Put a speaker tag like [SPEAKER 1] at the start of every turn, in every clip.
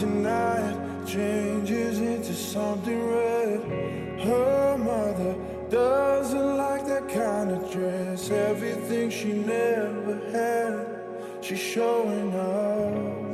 [SPEAKER 1] tonight changes into something red. Her mother doesn't like that kind of dress. Everything she never had, she's showing off.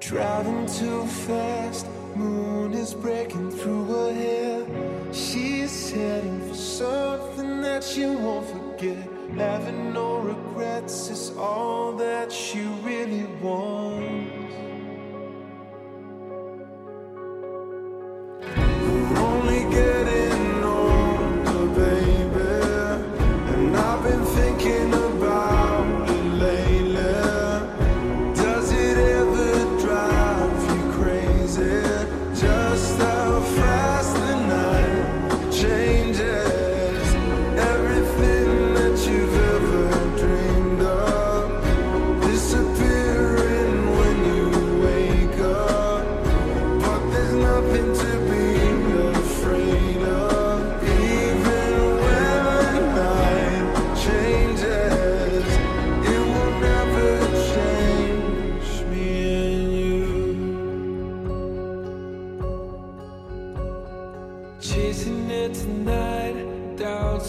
[SPEAKER 1] Driving too fast, moon is breaking through her hair. She's heading for something that she won't forget. Having no regrets is all that she really wants.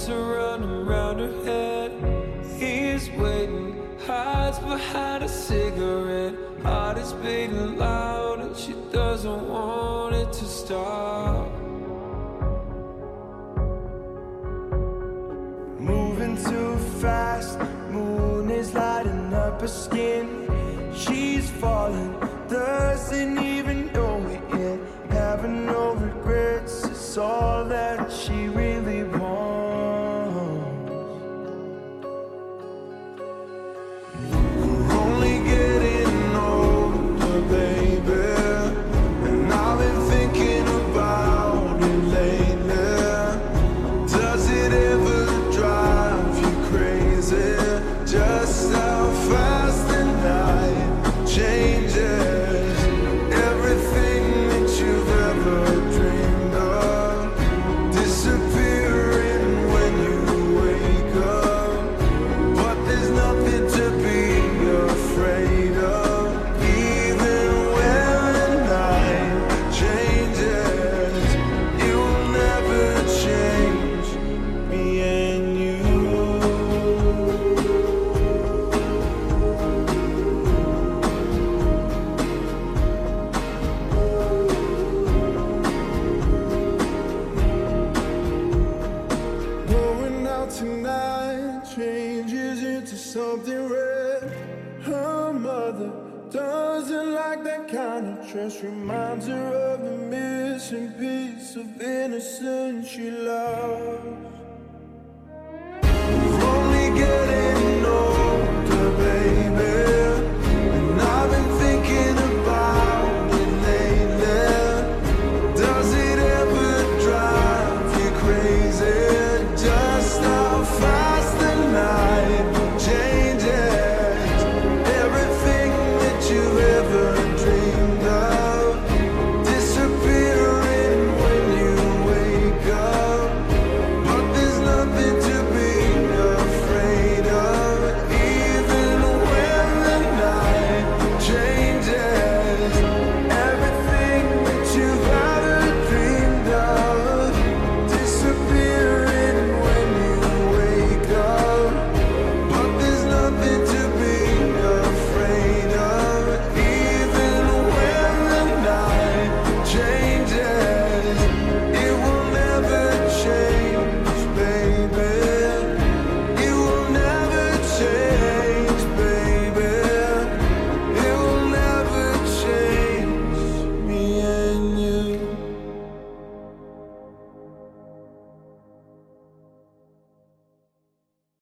[SPEAKER 1] Are running round her head. He's waiting, hides behind a cigarette. Heart is beating loud, and she doesn't want it to stop. Moving too fast, moon is lighting up her skin. She's falling, doesn't even know it yet. Having no regrets, it's all that she really something red. Her mother doesn't like that kind of dress. Reminds her of the missing piece of innocence she lost. Only